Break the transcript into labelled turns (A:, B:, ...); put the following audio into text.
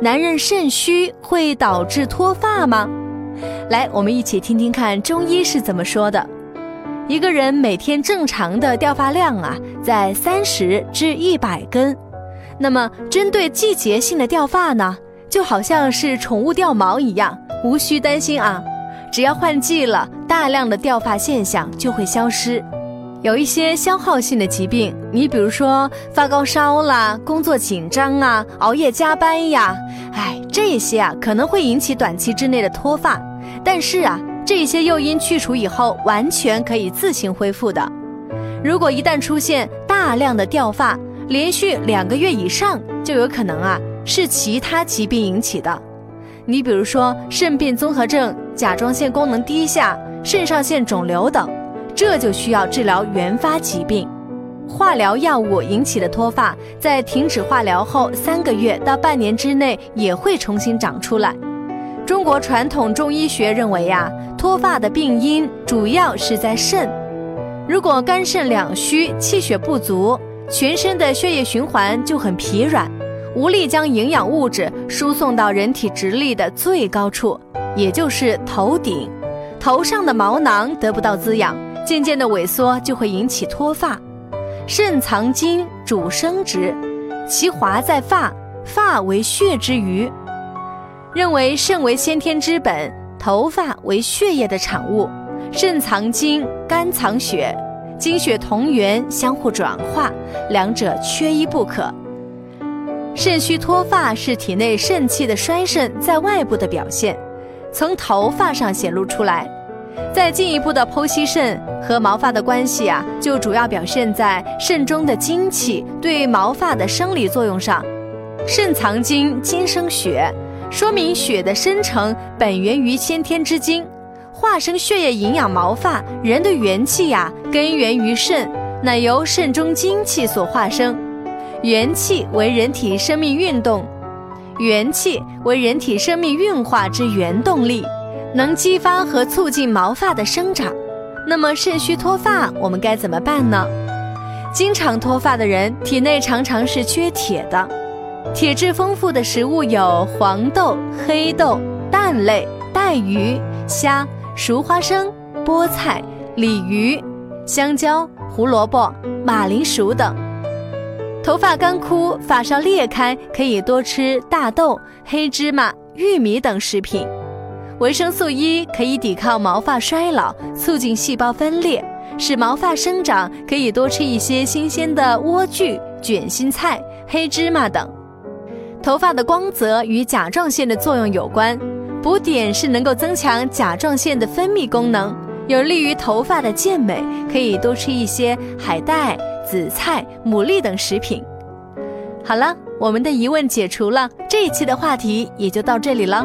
A: 男人肾虚会导致脱发吗？来，我们一起听听看中医是怎么说的。一个人每天正常的掉发量啊，在三十至一百根。那么，针对季节性的掉发呢，就好像是宠物掉毛一样，无需担心啊。只要换季了，大量的掉发现象就会消失。有一些消耗性的疾病，你比如说发高烧啦、工作紧张啊、熬夜加班呀，哎，这些啊可能会引起短期之内的脱发，但是啊，这些诱因去除以后，完全可以自行恢复的。如果一旦出现大量的掉发，连续两个月以上，就有可能啊是其他疾病引起的。你比如说肾病综合症、甲状腺功能低下、肾上腺肿瘤等。这就需要治疗原发疾病，化疗药物引起的脱发，在停止化疗后三个月到半年之内也会重新长出来。中国传统中医学认为呀，脱发的病因主要是在肾。如果肝肾两虚，气血不足，全身的血液循环就很疲软，无力将营养物质输送到人体直立的最高处，也就是头顶，头上的毛囊得不到滋养。渐渐的萎缩就会引起脱发。肾藏精，主生殖，其华在发，发为血之余。认为肾为先天之本，头发为血液的产物。肾藏精，肝藏血，精血同源，相互转化，两者缺一不可。肾虚脱发是体内肾气的衰盛在外部的表现，从头发上显露出来。再进一步的剖析肾和毛发的关系啊，就主要表现在肾中的精气对毛发的生理作用上。肾藏精，精生血，说明血的生成本源于先天之精，化生血液营养毛发。人的元气呀，根源于肾，乃由肾中精气所化生。元气为人体生命运动，元气为人体生命运化之原动力。能激发和促进毛发的生长，那么肾虚脱发我们该怎么办呢？经常脱发的人体内常常是缺铁的，铁质丰富的食物有黄豆、黑豆、蛋类、带鱼、虾、熟花生、菠菜、鲤鱼、香蕉、胡萝卜、马铃薯等。头发干枯、发梢裂开，可以多吃大豆、黑芝麻、玉米等食品。维生素 E 可以抵抗毛发衰老，促进细胞分裂，使毛发生长。可以多吃一些新鲜的莴苣、卷心菜、黑芝麻等。头发的光泽与甲状腺的作用有关，补碘是能够增强甲状腺的分泌功能，有利于头发的健美。可以多吃一些海带、紫菜、牡蛎等食品。好了，我们的疑问解除了，这一期的话题也就到这里了。